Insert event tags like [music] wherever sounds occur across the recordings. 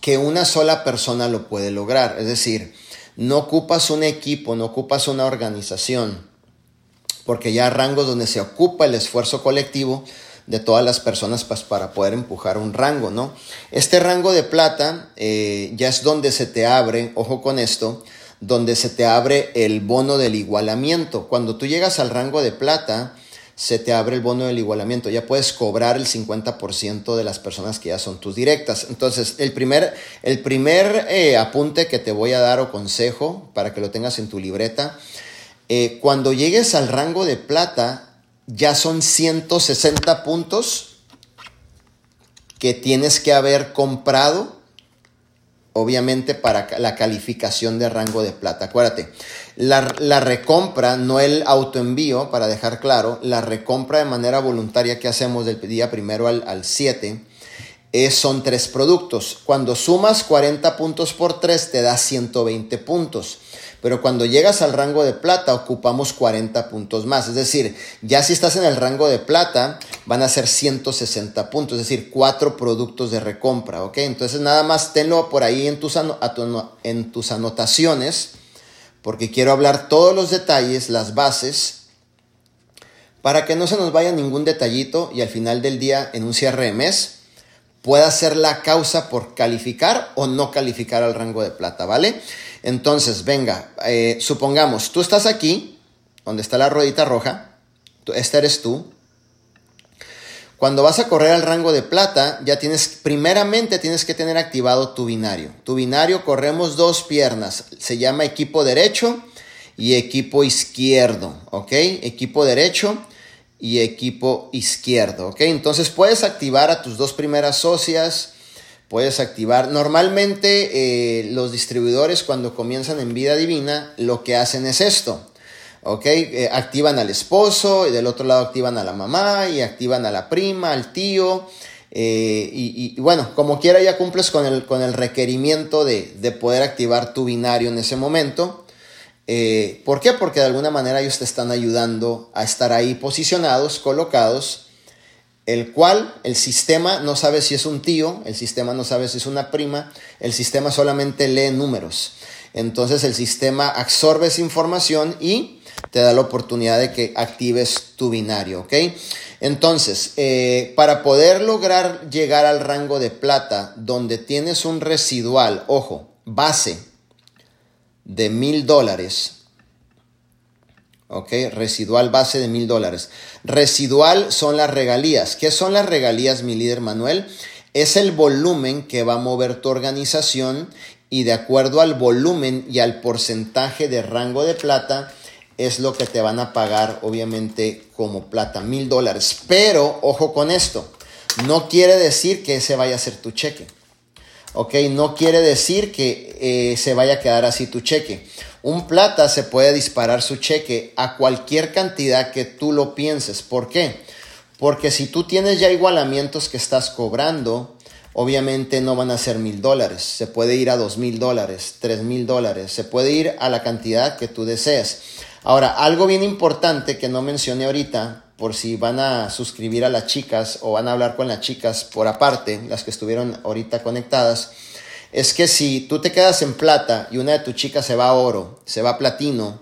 que una sola persona lo puede lograr. Es decir, no ocupas un equipo, no ocupas una organización, porque ya rangos donde se ocupa el esfuerzo colectivo de todas las personas pues, para poder empujar un rango, ¿no? Este rango de plata eh, ya es donde se te abre, ojo con esto, donde se te abre el bono del igualamiento. Cuando tú llegas al rango de plata, se te abre el bono del igualamiento. Ya puedes cobrar el 50% de las personas que ya son tus directas. Entonces, el primer, el primer eh, apunte que te voy a dar o consejo para que lo tengas en tu libreta, eh, cuando llegues al rango de plata, ya son 160 puntos que tienes que haber comprado obviamente para la calificación de rango de plata. Acuérdate, la, recompra, no el autoenvío, para dejar claro, la recompra de manera voluntaria que hacemos del día primero al 7 son tres productos. Cuando sumas 40 puntos por 3 te da 120 puntos. Pero cuando llegas al rango de plata ocupamos 40 puntos más. Es decir, ya si estás en el rango de plata van a ser 160 puntos, es decir, cuatro productos de recompra. ¿ok? Entonces nada más tenlo por ahí en tus, en tus anotaciones porque quiero hablar todos los detalles, las bases, para que no se nos vaya ningún detallito y al final del día en un cierre de mes pueda ser la causa por calificar o no calificar al rango de plata, ¿vale? Entonces, venga, eh, supongamos, tú estás aquí, donde está la ruedita roja, este eres tú. Cuando vas a correr al rango de plata, ya tienes, primeramente tienes que tener activado tu binario. Tu binario corremos dos piernas, se llama equipo derecho y equipo izquierdo, ¿ok? Equipo derecho y equipo izquierdo, ¿ok? Entonces puedes activar a tus dos primeras socias, puedes activar. Normalmente eh, los distribuidores cuando comienzan en vida divina lo que hacen es esto. ¿Ok? Eh, activan al esposo y del otro lado activan a la mamá y activan a la prima, al tío. Eh, y, bueno, como quiera ya cumples con el, con el requerimiento de, de, poder activar tu binario en ese momento. ¿Por qué? Porque de alguna manera ellos te están ayudando a estar ahí posicionados, colocados el cual el sistema no sabe si es un tío, el sistema no sabe si es una prima, el sistema solamente lee números. Entonces el sistema absorbe esa información y te da la oportunidad de que actives tu binario, ¿ok? Entonces, eh, para poder lograr llegar al rango de plata donde tienes un residual, ojo, base de mil dólares, ¿ok? Residual base de mil dólares. Residual son las regalías. ¿Qué son las regalías, mi líder Manuel? Es el volumen que va a mover tu organización y de acuerdo al volumen y al porcentaje de rango de plata es lo que te van a pagar obviamente como plata, mil dólares. Pero ojo con esto, no quiere decir que ese vaya a ser tu cheque. ¿ok? No quiere decir que eh, se vaya a quedar así tu cheque. Un plata se puede disparar su cheque a cualquier cantidad que tú lo pienses. ¿Por qué? Porque si tú tienes ya igualamientos que estás cobrando, obviamente no van a ser mil dólares. Se puede ir a dos mil dólares, tres mil dólares. Se puede ir a la cantidad que tú desees. Ahora, algo bien importante que no mencioné ahorita, por si van a suscribir a las chicas o van a hablar con las chicas por aparte, las que estuvieron ahorita conectadas, es que si tú te quedas en plata y una de tus chicas se va a oro, se va a platino,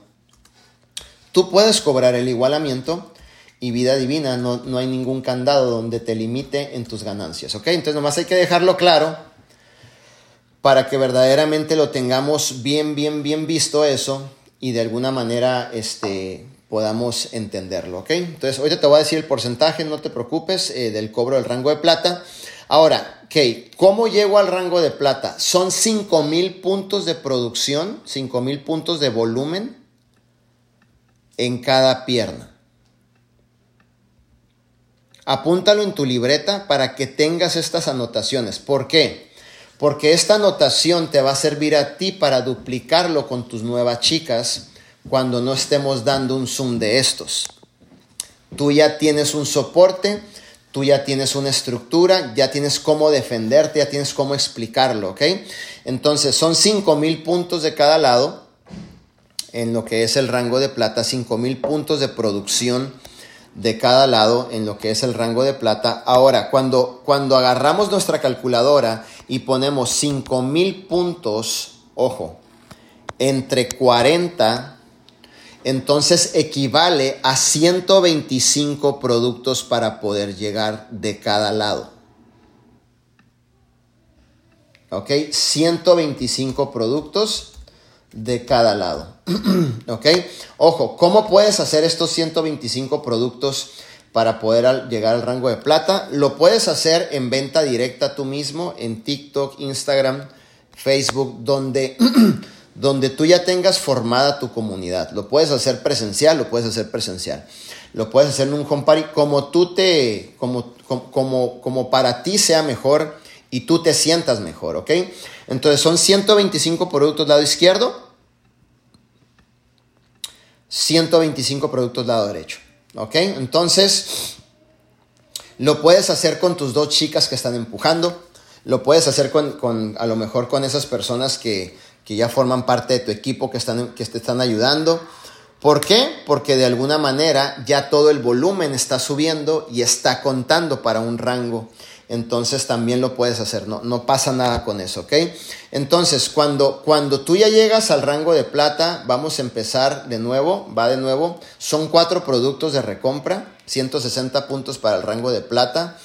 tú puedes cobrar el igualamiento y vida divina, no, no hay ningún candado donde te limite en tus ganancias, ¿ok? Entonces nomás hay que dejarlo claro para que verdaderamente lo tengamos bien, bien, bien visto eso y de alguna manera este, podamos entenderlo, ¿ok? Entonces ahorita te voy a decir el porcentaje, no te preocupes, eh, del cobro del rango de plata. Ahora, ok, ¿cómo llego al rango de plata? Son 5000 puntos de producción, 5000 puntos de volumen en cada pierna. Apúntalo en tu libreta para que tengas estas anotaciones. ¿Por qué? Porque esta anotación te va a servir a ti para duplicarlo con tus nuevas chicas cuando no estemos dando un zoom de estos. Tú ya tienes un soporte tú ya tienes una estructura, ya tienes cómo defenderte, ya tienes cómo explicarlo, ¿ok? Entonces son 5000 puntos de cada lado en lo que es el rango de plata, 5000 puntos de producción de cada lado en lo que es el rango de plata. Ahora, cuando, cuando agarramos nuestra calculadora y ponemos 5000 puntos, ojo, entre 40, entonces equivale a 125 productos para poder llegar de cada lado. ¿Ok? 125 productos de cada lado. [clears throat] ¿Ok? Ojo, ¿cómo puedes hacer estos 125 productos para poder llegar al rango de plata? Lo puedes hacer en venta directa tú mismo, en TikTok, Instagram, Facebook, donde, [clears throat] donde tú ya tengas formada tu comunidad. Lo puedes hacer presencial, lo puedes hacer presencial. Lo puedes hacer en un home party como tú te, como, como, como para ti sea mejor y tú te sientas mejor, ¿ok? Entonces son 125 productos lado izquierdo, 125 productos lado derecho. ¿Ok? Entonces, lo puedes hacer con tus dos chicas que están empujando. Lo puedes hacer con, a lo mejor con esas personas que, ya forman parte de tu equipo, que, están, que te están ayudando. ¿Por qué? Porque de alguna manera ya todo el volumen está subiendo y está contando para un rango entonces también lo puedes hacer, no, no pasa nada con eso, ¿ok? Entonces, cuando, cuando tú ya llegas al rango de plata, vamos a empezar de nuevo, va de nuevo, son cuatro productos de recompra, 160 puntos para el rango de plata.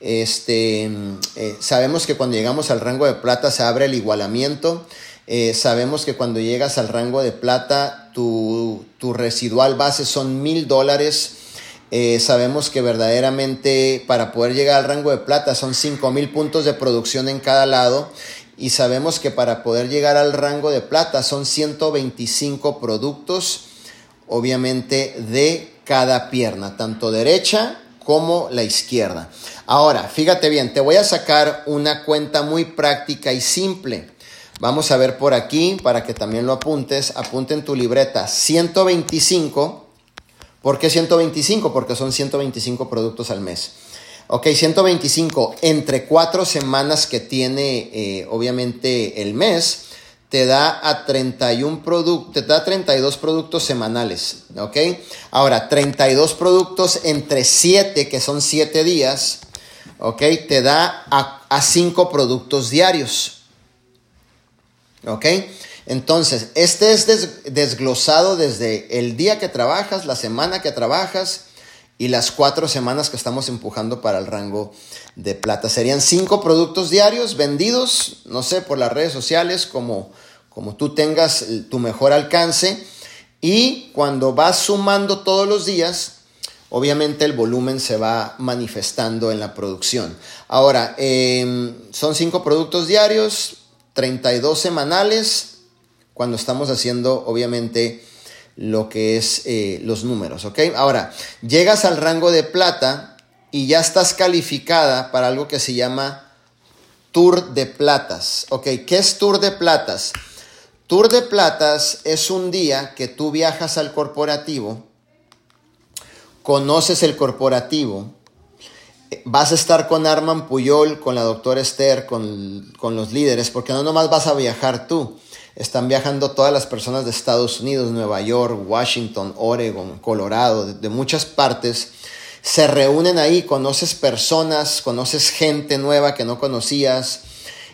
Este, eh, sabemos que cuando llegamos al rango de plata se abre el igualamiento. Eh, sabemos que cuando llegas al rango de plata, tu, tu residual base son mil dólares eh, sabemos que verdaderamente para poder llegar al rango de plata son 5.000 puntos de producción en cada lado y sabemos que para poder llegar al rango de plata son 125 productos, obviamente de cada pierna, tanto derecha como la izquierda. Ahora, fíjate bien, te voy a sacar una cuenta muy práctica y simple. Vamos a ver por aquí para que también lo apuntes. Apunte en tu libreta 125 ¿Por qué 125? Porque son 125 productos al mes. Ok, 125 entre cuatro semanas que tiene eh, obviamente el mes, te da a 31 productos, te da 32 productos semanales, ¿ok? Ahora, 32 productos entre 7, que son 7 días, ¿ok? Te da a, a 5 productos diarios, ¿ok? Entonces, este es desglosado desde el día que trabajas, la semana que trabajas y las cuatro semanas que estamos empujando para el rango de plata. Serían cinco productos diarios vendidos, no sé, por las redes sociales, como, como tú tengas tu mejor alcance. Y cuando vas sumando todos los días, obviamente el volumen se va manifestando en la producción. Ahora, em, son cinco productos diarios, 32 semanales, cuando estamos haciendo, obviamente, lo que es eh, los números, ¿ok? Ahora, llegas al rango de plata y ya estás calificada para algo que se llama Tour de Platas, ¿ok? ¿Qué es Tour de Platas? Tour de Platas es un día que tú viajas al corporativo, conoces el corporativo, vas a estar con Arman Puyol, con la doctora Esther, con, con los líderes, porque no nomás vas a viajar tú, están viajando todas las personas de Estados Unidos, Nueva York, Washington, Oregon, Colorado, de, muchas partes. Se reúnen ahí, conoces personas, conoces gente nueva que no conocías.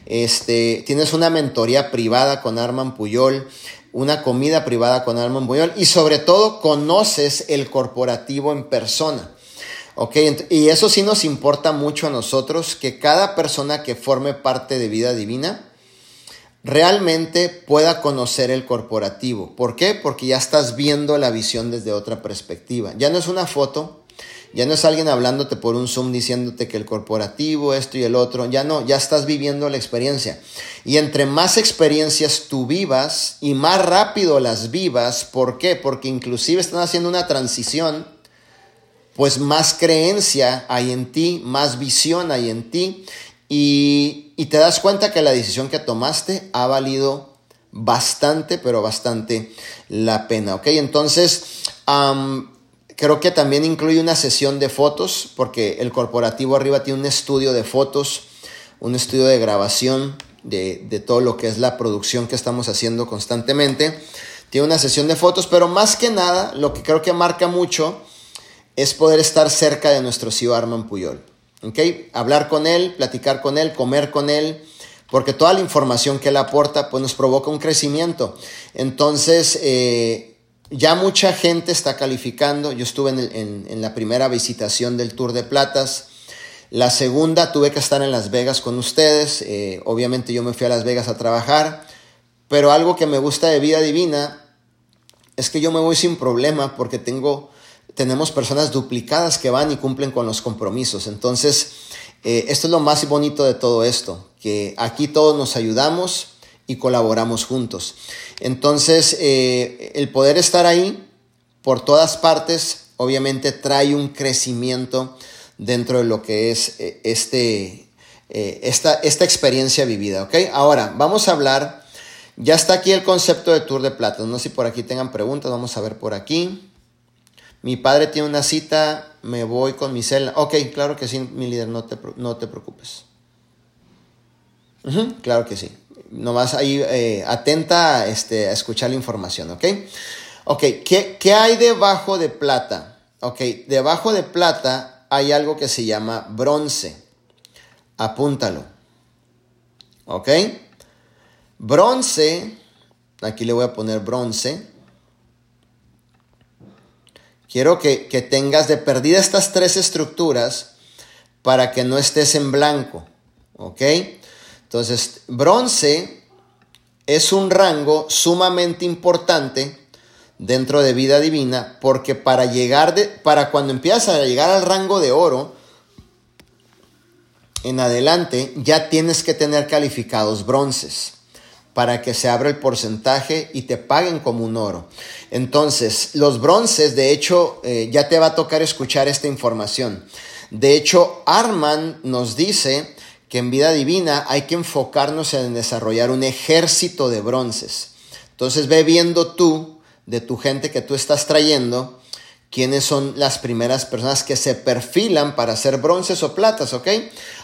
Este, tienes una mentoría privada con Arman Puyol, una comida privada con Arman Puyol y sobre todo conoces el corporativo en persona. Ok, y eso sí nos importa mucho a nosotros, que cada persona que forme parte de vida divina realmente pueda conocer el corporativo. ¿Por qué? Porque ya estás viendo la visión desde otra perspectiva. Ya no es una foto, ya no es alguien hablándote por un Zoom diciéndote que el corporativo, esto y el otro, ya no, ya estás viviendo la experiencia. Y entre más experiencias tú vivas y más rápido las vivas, ¿por qué? Porque inclusive están haciendo una transición, pues más creencia hay en ti, más visión hay en ti y, te das cuenta que la decisión que tomaste ha valido bastante, pero bastante la pena, ¿ok? Entonces, creo que también incluye una sesión de fotos, porque el corporativo arriba tiene un estudio de fotos, un estudio de grabación de, de todo lo que es la producción que estamos haciendo constantemente. Tiene una sesión de fotos, pero más que nada, lo que creo que marca mucho es poder estar cerca de nuestro CEO Arman Puyol. ¿okay? Hablar con él, platicar con él, comer con él, porque toda la información que él aporta pues nos provoca un crecimiento. Entonces, eh, ya mucha gente está calificando. Yo estuve en, la primera visitación del Tour de Platas. La segunda tuve que estar en Las Vegas con ustedes. Eh, obviamente yo me fui a Las Vegas a trabajar. Pero algo que me gusta de vida divina es que yo me voy sin problema porque tengo, tenemos personas duplicadas que van y cumplen con los compromisos. Entonces, eh, esto es lo más bonito de todo esto, que aquí todos nos ayudamos y colaboramos juntos. Entonces, eh, el poder estar ahí por todas partes, obviamente trae un crecimiento dentro de lo que es eh, este, esta, esta experiencia vivida, ¿ok? Ahora, vamos a hablar, ya está aquí el concepto de Tour de Plata, no sé si por aquí tengan preguntas, vamos a ver por aquí. Mi padre tiene una cita, me voy con mi celda. Ok, claro que sí, mi líder, no te, no te preocupes. claro que sí. Nomás ahí eh, atenta este, a escuchar la información, ¿ok? Ok, ¿qué, ¿qué hay debajo de plata? Ok, debajo de plata hay algo que se llama bronce. Apúntalo. ¿Ok? Bronce, aquí le voy a poner bronce Quiero que, tengas de perdida estas tres estructuras para que no estés en blanco. ¿Ok? Entonces, bronce es un rango sumamente importante dentro de vida divina porque para llegar de, para cuando empiezas a llegar al rango de oro en adelante ya tienes que tener calificados bronces para que se abra el porcentaje y te paguen como un oro. Entonces, los bronces, de hecho, eh, ya te va a tocar escuchar esta información. De hecho, Arman nos dice que en vida divina hay que enfocarnos en desarrollar un ejército de bronces. Entonces, ve viendo tú, de tu gente que tú estás trayendo, quiénes son las primeras personas que se perfilan para hacer bronces o platas, ¿ok?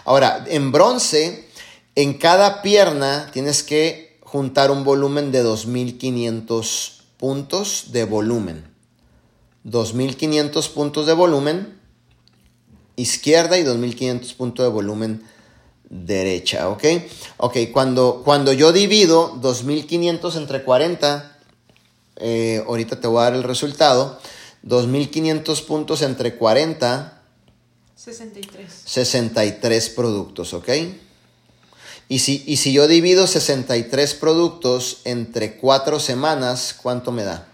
Ahora, en bronce, en cada pierna tienes que juntar un volumen de 2500 puntos de volumen. 2500 puntos de volumen izquierda y 2500 puntos de volumen derecha, ¿ok? Ok, cuando, cuando yo divido 2500 entre 40, eh, ahorita te voy a dar el resultado, 2500 puntos entre 40, 63. 63 productos, ¿ok? Y si, y si yo divido 63 productos entre 4 semanas, ¿cuánto me da?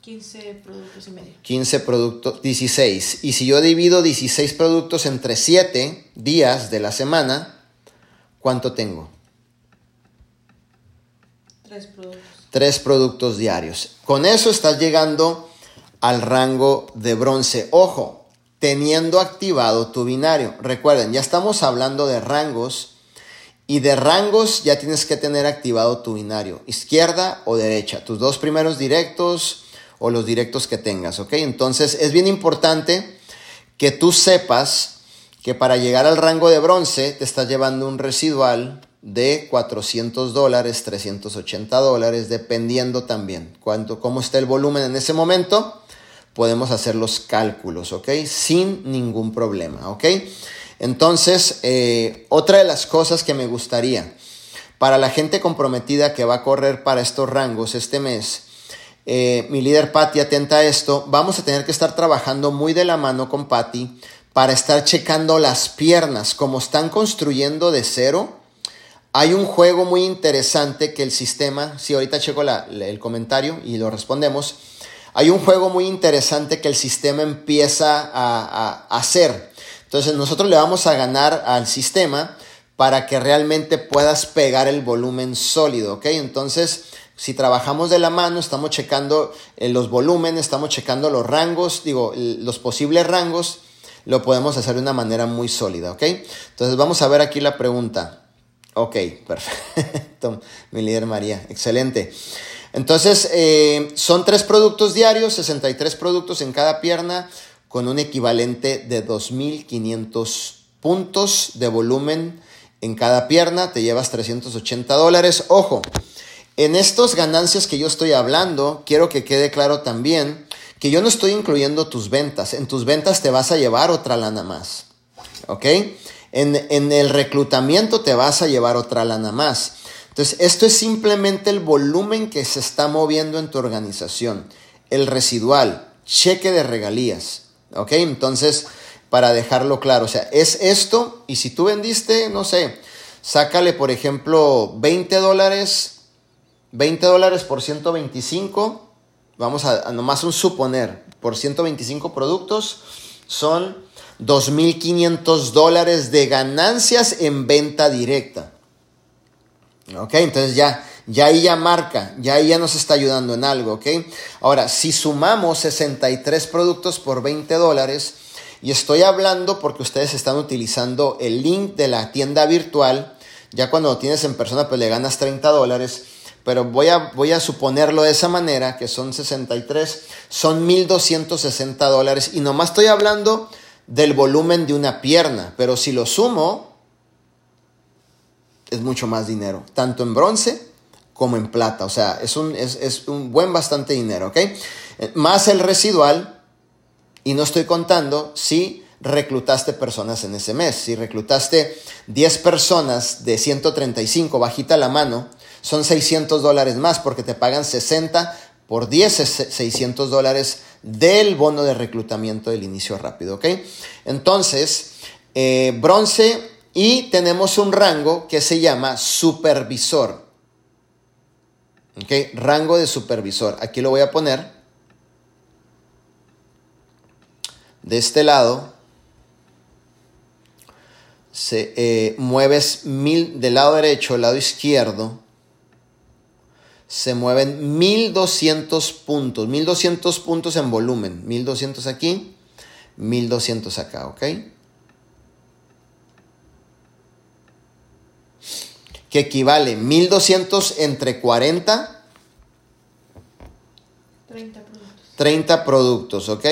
15 productos y medio. 15 productos, 16. Y si yo divido 16 productos entre 7 días de la semana, ¿cuánto tengo? 3 productos. 3 productos diarios. Con eso estás llegando al rango de bronce. Ojo, teniendo activado tu binario. Recuerden, ya estamos hablando de rangos y de rangos ya tienes que tener activado tu binario, izquierda o derecha, tus dos primeros directos o los directos que tengas, ¿ok? Entonces es bien importante que tú sepas que para llegar al rango de bronce te estás llevando un residual de 400 dólares, 380 dólares, dependiendo también cuánto, cómo está el volumen en ese momento, podemos hacer los cálculos, ¿ok? Sin ningún problema, ¿ok? Entonces, eh, otra de las cosas que me gustaría para la gente comprometida que va a correr para estos rangos este mes, eh, mi líder Patty, atenta a esto, vamos a tener que estar trabajando muy de la mano con Patty para estar checando las piernas, como están construyendo de cero. Hay un juego muy interesante que el sistema, si ahorita checo el comentario y lo respondemos, hay un juego muy interesante que el sistema empieza a hacer entonces nosotros le vamos a ganar al sistema para que realmente puedas pegar el volumen sólido, ¿ok? Entonces, si trabajamos de la mano, estamos checando eh, los volúmenes, estamos checando los rangos, digo, los posibles rangos, lo podemos hacer de una manera muy sólida, ¿ok? Entonces vamos a ver aquí la pregunta. Ok, perfecto, [laughs] mi líder María, excelente. Entonces, eh, son tres productos diarios, 63 productos en cada pierna, con un equivalente de 2.500 puntos de volumen en cada pierna, te llevas 380 dólares. Ojo, en estas ganancias que yo estoy hablando, quiero que quede claro también que yo no estoy incluyendo tus ventas. En tus ventas te vas a llevar otra lana más. ¿Ok? En, en el reclutamiento te vas a llevar otra lana más. Entonces, esto es simplemente el volumen que se está moviendo en tu organización. El residual, cheque de regalías. ¿Ok? Entonces, para dejarlo claro, o sea, es esto y si tú vendiste, no sé, sácale, por ejemplo, 20 dólares, 20 dólares por 125 vamos a, nomás un suponer, por 125 productos son 2.500 dólares de ganancias en venta directa. Ok, entonces ya, ya ahí ya marca, ya ahí ya nos está ayudando en algo, ok. Ahora, si sumamos 63 productos por 20 dólares, y estoy hablando porque ustedes están utilizando el link de la tienda virtual, ya cuando lo tienes en persona pues le ganas 30 dólares, pero voy a, voy a suponerlo de esa manera, que son 63, son 1.260 dólares. Y nomás estoy hablando del volumen de una pierna, pero si lo sumo, es mucho más dinero, tanto en bronce como en plata. O sea, es un, es, un buen bastante dinero, ¿ok? Más el residual, y no estoy contando si reclutaste personas en ese mes. Si reclutaste 10 personas de 135, bajita la mano, son 600 dólares más porque te pagan 60 por 10 600 dólares del bono de reclutamiento del inicio rápido, ¿ok? Entonces, eh, bronce y tenemos un rango que se llama supervisor, ¿ok? Rango de supervisor. Aquí lo voy a poner. De este lado, se, eh, mueves mil del lado derecho, del lado izquierdo, se mueven 1200 puntos, 1200 puntos en volumen, 1200 aquí, 1200 acá, ¿ok? Que equivale 1200 entre 40, 30 productos. 30 productos, ¿ok?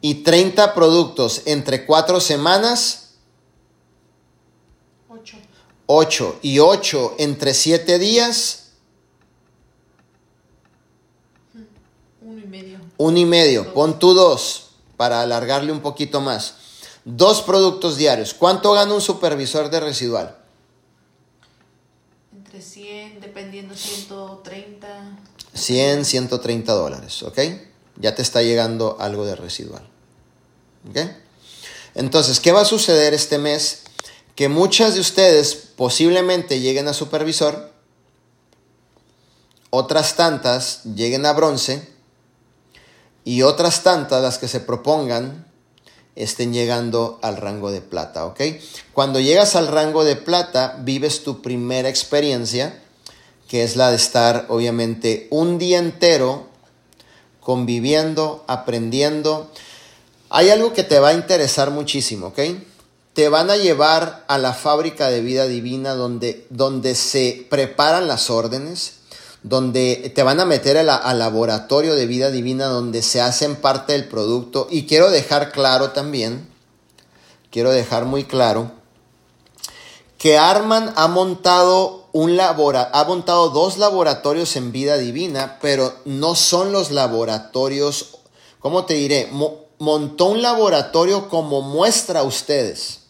Y 30 productos entre 4 semanas, 8. 8. Y 8 entre 7 días, Uno y medio. Un y medio, pon tú dos para alargarle un poquito más. Dos productos diarios. ¿Cuánto gana un supervisor de residual? Entre 100, dependiendo 130. 100, 130 dólares, ¿ok? Ya te está llegando algo de residual. ¿Ok? Entonces, ¿qué va a suceder este mes? Que muchas de ustedes posiblemente lleguen a supervisor, otras tantas lleguen a bronce y otras tantas, las que se propongan, estén llegando al rango de plata, ¿ok? Cuando llegas al rango de plata, vives tu primera experiencia, que es la de estar, obviamente, un día entero conviviendo, aprendiendo. Hay algo que te va a interesar muchísimo, ¿ok? Te van a llevar a la fábrica de vida divina donde, donde se preparan las órdenes, donde te van a meter al laboratorio de vida divina donde se hacen parte del producto. Y quiero dejar claro también, quiero dejar muy claro, que Arman ha montado, un labora, ha montado dos laboratorios en vida divina, pero no son los laboratorios, ¿cómo te diré? Mo montó un laboratorio como muestra a ustedes,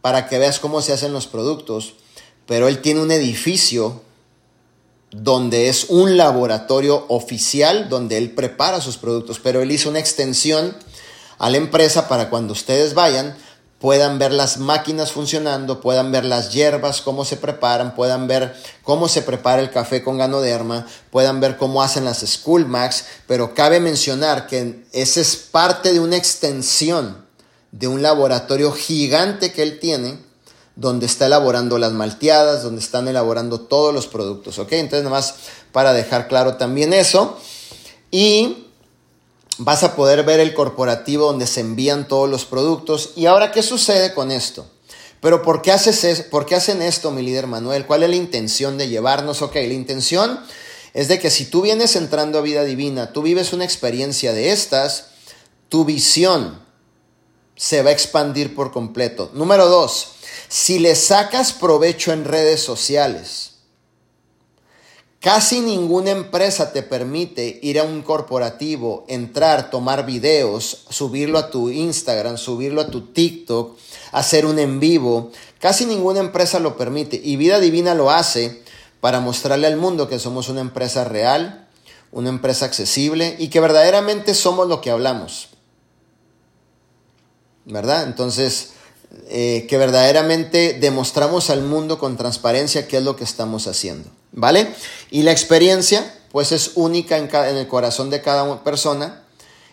para que veas cómo se hacen los productos pero él tiene un edificio donde es un laboratorio oficial donde él prepara sus productos, pero él hizo una extensión a la empresa para cuando ustedes vayan puedan ver las máquinas funcionando, puedan ver las hierbas, cómo se preparan, puedan ver cómo se prepara el café con ganoderma, puedan ver cómo hacen las School Max, pero cabe mencionar que esa es parte de una extensión de un laboratorio gigante que él tiene donde está elaborando las malteadas, donde están elaborando todos los productos, ¿ok? Entonces, nada más para dejar claro también eso. Y vas a poder ver el corporativo donde se envían todos los productos. Y ahora, ¿qué sucede con esto? Pero ¿por qué, haces ¿por qué hacen esto, mi líder Manuel? ¿Cuál es la intención de llevarnos? Ok, la intención es de que si tú vienes entrando a vida divina, tú vives una experiencia de estas, tu visión se va a expandir por completo. Número dos, si le sacas provecho en redes sociales, Casi ninguna empresa te permite ir a un corporativo, entrar, tomar videos, subirlo a tu Instagram, subirlo a tu TikTok, hacer un en vivo. Casi ninguna empresa lo permite y Vida Divina lo hace para mostrarle al mundo que somos una empresa real, una empresa accesible y que verdaderamente somos lo que hablamos. ¿Verdad? Entonces, eh, que verdaderamente demostramos al mundo con transparencia qué es lo que estamos haciendo. ¿Vale? Y la experiencia, pues es única en, en el corazón de cada persona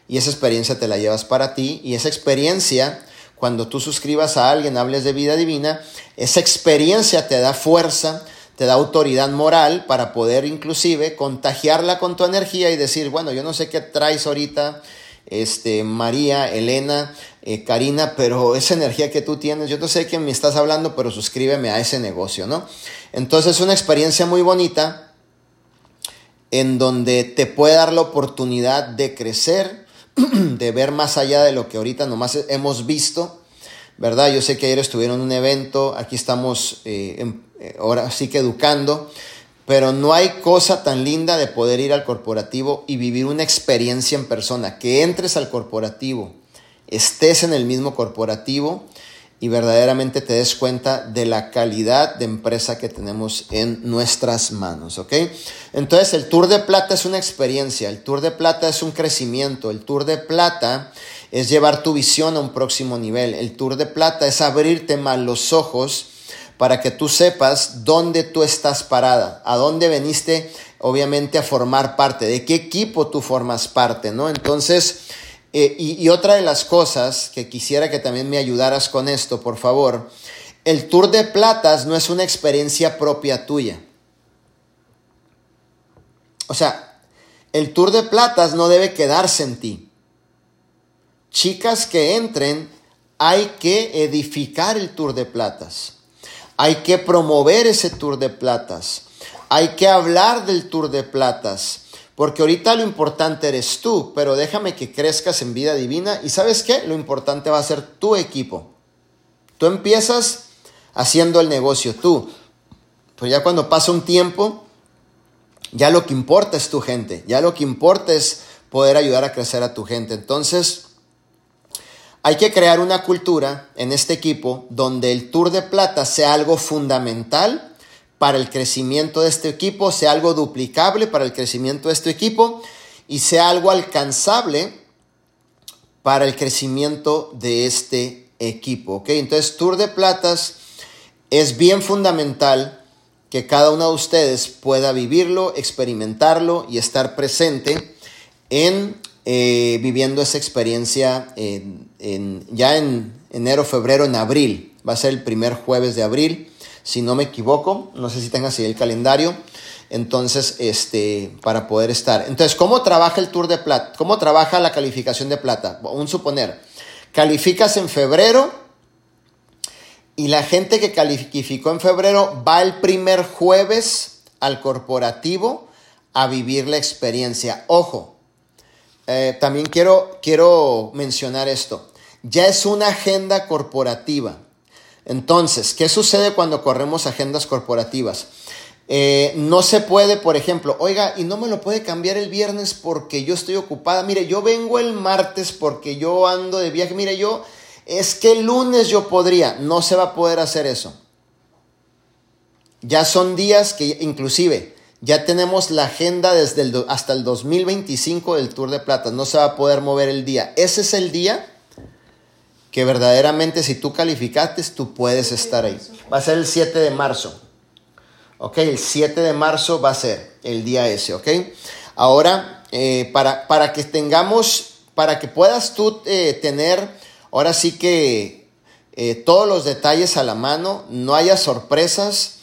y esa experiencia te la llevas para ti y esa experiencia, cuando tú suscribas a alguien, hables de vida divina, esa experiencia te da fuerza, te da autoridad moral para poder inclusive contagiarla con tu energía y decir, bueno, yo no sé qué traes ahorita, este, María, Elena, eh, Karina, pero esa energía que tú tienes, yo no sé quién me estás hablando, pero suscríbeme a ese negocio, ¿no? Entonces es una experiencia muy bonita en donde te puede dar la oportunidad de crecer, [clears throat] de ver más allá de lo que ahorita nomás hemos visto, ¿verdad? Yo sé que ayer estuvieron en un evento, aquí estamos eh, eh, ahora sí que educando, pero no hay cosa tan linda de poder ir al corporativo y vivir una experiencia en persona, que entres al corporativo, estés en el mismo corporativo y verdaderamente te des cuenta de la calidad de empresa que tenemos en nuestras manos, ¿ok? Entonces el Tour de Plata es una experiencia, el Tour de Plata es un crecimiento, el Tour de Plata es llevar tu visión a un próximo nivel, el Tour de Plata es abrirte más los ojos para que tú sepas dónde tú estás parada, a dónde veniste obviamente a formar parte, de qué equipo tú formas parte, ¿no? Entonces, eh, y, otra de las cosas que quisiera que también me ayudaras con esto, por favor, el Tour de Platas no es una experiencia propia tuya. O sea, el Tour de Platas no debe quedarse en ti. Chicas que entren, hay que edificar el Tour de Platas. Hay que promover ese Tour de Platas. Hay que hablar del Tour de Platas. Porque ahorita lo importante eres tú, pero déjame que crezcas en vida divina y sabes qué, lo importante va a ser tu equipo. Tú empiezas haciendo el negocio tú, pero ya cuando pasa un tiempo, ya lo que importa es tu gente, ya lo que importa es poder ayudar a crecer a tu gente. Entonces, hay que crear una cultura en este equipo donde el Tour de Plata sea algo fundamental para el crecimiento de este equipo, sea algo duplicable para el crecimiento de este equipo y sea algo alcanzable para el crecimiento de este equipo. ¿ok? Entonces, Tour de Platas es bien fundamental que cada uno de ustedes pueda vivirlo, experimentarlo y estar presente en eh, viviendo esa experiencia ya en enero, febrero, en abril. Va a ser el primer jueves de abril si no me equivoco, no sé si tengas ahí el calendario, entonces, este, para poder estar. Entonces, ¿cómo trabaja el Tour de Plata? ¿Cómo trabaja la calificación de plata? Un suponer, calificas en febrero y la gente que calificó en febrero va el primer jueves al corporativo a vivir la experiencia. Ojo, eh, también quiero, quiero mencionar esto. Ya es una agenda corporativa. Entonces, ¿qué sucede cuando corremos agendas corporativas? Eh, no se puede, por ejemplo, oiga, y no me lo puede cambiar el viernes porque yo estoy ocupada. Mire, yo vengo el martes porque yo ando de viaje. Mire, yo, es que el lunes yo podría. No se va a poder hacer eso. Ya son días que inclusive ya tenemos la agenda desde el, hasta el 2025 del Tour de Plata. No se va a poder mover el día. Ese es el día que verdaderamente si tú calificaste, tú puedes estar ahí. Va a ser el 7 de marzo. ¿Ok? El 7 de marzo va a ser el día ese. ¿Ok? Ahora, eh, para, para, que tengamos, para que puedas tú eh, tener, ahora sí que eh, todos los detalles a la mano, no haya sorpresas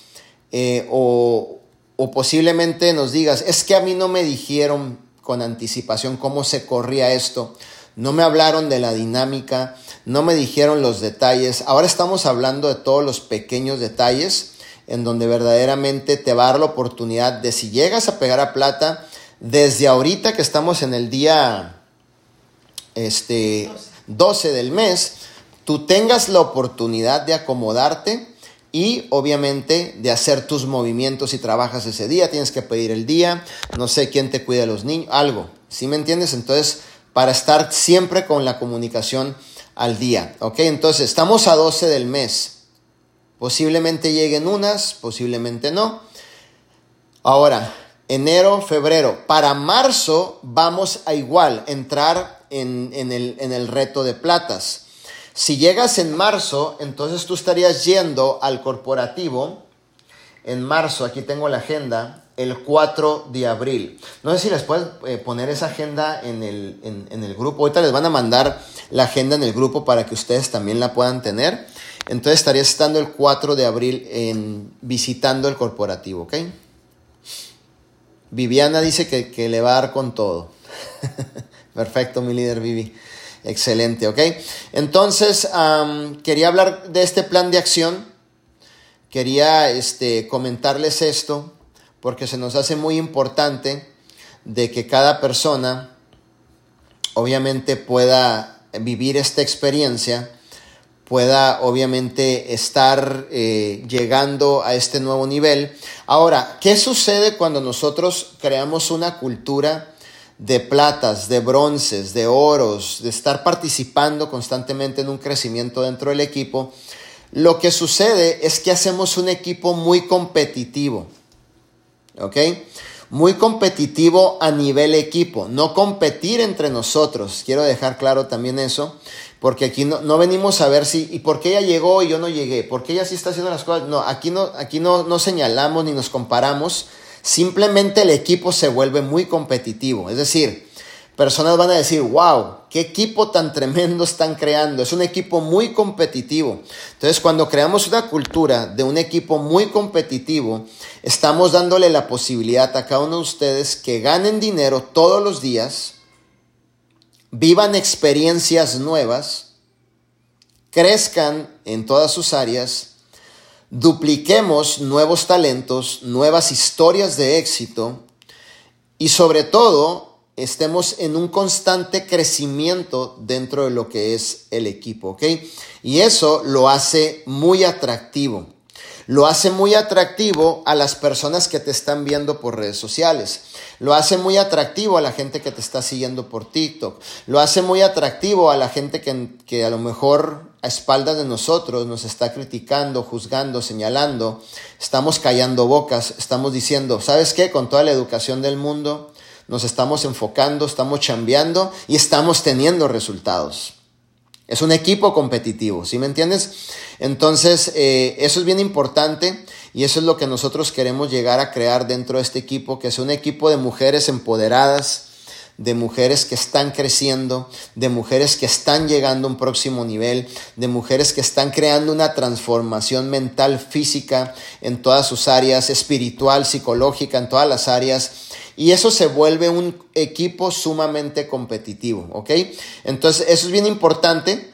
o, o posiblemente nos digas, es que a mí no me dijeron con anticipación cómo se corría esto. No me hablaron de la dinámica, no me dijeron los detalles. Ahora estamos hablando de todos los pequeños detalles en donde verdaderamente te va a dar la oportunidad de si llegas a pegar a plata, desde ahorita que estamos en el día este, 12 del mes, tú tengas la oportunidad de acomodarte y obviamente de hacer tus movimientos si trabajas ese día, tienes que pedir el día, no sé quién te cuida los niños, algo, ¿sí me entiendes? Entonces, para estar siempre con la comunicación al día, ¿ok? Entonces, estamos a 12 del mes, posiblemente lleguen unas, posiblemente no. Ahora, enero, febrero, para marzo vamos a igual entrar en, el, en el reto de platas. Si llegas en marzo, entonces tú estarías yendo al corporativo en marzo, aquí tengo la agenda, el 4 de abril. No sé si les puedes eh, poner esa agenda en el, en, el, grupo. Ahorita les van a mandar la agenda en el grupo para que ustedes también la puedan tener. Entonces estarías estando el 4 de abril en, visitando el corporativo, ¿ok? Viviana dice que, que le va a dar con todo. [laughs] Perfecto, mi líder Vivi. Excelente, ¿ok? Entonces, quería hablar de este plan de acción. Quería este, comentarles esto porque se nos hace muy importante de que cada persona obviamente pueda vivir esta experiencia, pueda obviamente estar eh, llegando a este nuevo nivel. Ahora, ¿qué sucede cuando nosotros creamos una cultura? de platas, de bronces, de oros, de estar participando constantemente en un crecimiento dentro del equipo, lo que sucede es que hacemos un equipo muy competitivo. ¿Ok? Muy competitivo a nivel equipo, no competir entre nosotros. Quiero dejar claro también eso, porque aquí no, venimos a ver si, ¿y por qué ella llegó y yo no llegué? ¿Por qué ella sí está haciendo las cosas? No, aquí no, aquí no, no señalamos ni nos comparamos, simplemente el equipo se vuelve muy competitivo. Es decir, personas van a decir, wow, qué equipo tan tremendo están creando. Es un equipo muy competitivo. Entonces, cuando creamos una cultura de un equipo muy competitivo, estamos dándole la posibilidad a cada uno de ustedes que ganen dinero todos los días, vivan experiencias nuevas, crezcan en todas sus áreas, dupliquemos nuevos talentos, nuevas historias de éxito y sobre todo estemos en un constante crecimiento dentro de lo que es el equipo, ¿ok? Y eso lo hace muy atractivo. Lo hace muy atractivo a las personas que te están viendo por redes sociales. Lo hace muy atractivo a la gente que te está siguiendo por TikTok. Lo hace muy atractivo a la gente que, que a lo mejor a espaldas de nosotros nos está criticando, juzgando, señalando. Estamos callando bocas. Estamos diciendo, ¿sabes qué? Con toda la educación del mundo nos estamos enfocando, estamos chambeando y estamos teniendo resultados. Es un equipo competitivo, ¿sí me entiendes? Entonces, eh, eso es bien importante y eso es lo que nosotros queremos llegar a crear dentro de este equipo, que es un equipo de mujeres empoderadas, de mujeres que están creciendo, de mujeres que están llegando a un próximo nivel, de mujeres que están creando una transformación mental, física, en todas sus áreas, espiritual, psicológica, en todas las áreas y eso se vuelve un equipo sumamente competitivo, ¿ok? Entonces, eso es bien importante,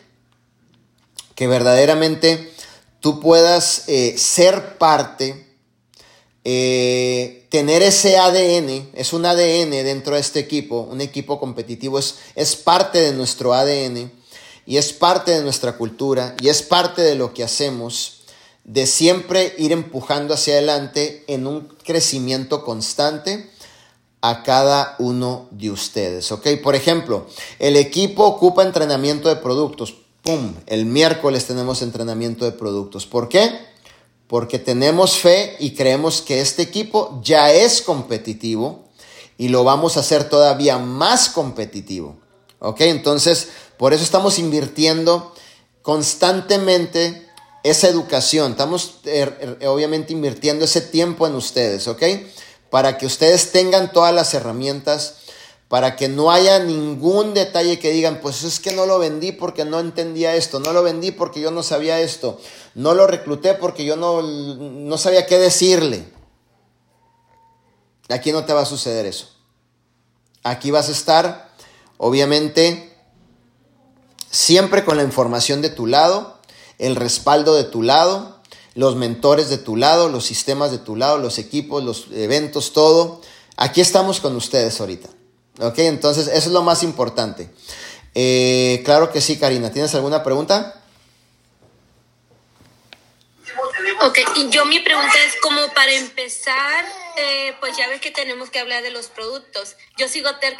que verdaderamente tú puedas eh, ser parte, eh, tener ese ADN, es un ADN dentro de este equipo, un equipo competitivo, es, es parte de nuestro ADN y es parte de nuestra cultura y es parte de lo que hacemos de siempre ir empujando hacia adelante en un crecimiento constante a cada uno de ustedes, ¿ok? Por ejemplo, el equipo ocupa entrenamiento de productos. ¡Pum! El miércoles tenemos entrenamiento de productos. ¿Por qué? Porque tenemos fe y creemos que este equipo ya es competitivo y lo vamos a hacer todavía más competitivo. ¿Ok? Entonces, por eso estamos invirtiendo constantemente esa educación. Estamos eh, eh, obviamente invirtiendo ese tiempo en ustedes, ¿ok? Para que ustedes tengan todas las herramientas, para que no haya ningún detalle que digan, pues es que no lo vendí porque no entendía esto, no lo vendí porque yo no sabía esto, no lo recluté porque yo no, no sabía qué decirle. Aquí no te va a suceder eso. Aquí vas a estar, obviamente, siempre con la información de tu lado, el respaldo de tu lado, los mentores de tu lado, los sistemas de tu lado, los equipos, los eventos, todo. Aquí estamos con ustedes ahorita. ¿Ok? Entonces, eso es lo más importante. claro que sí, Karina. ¿Tienes alguna pregunta? Ok, y yo mi pregunta es como para empezar, eh, pues ya ves que tenemos que hablar de los productos. Yo sigo terca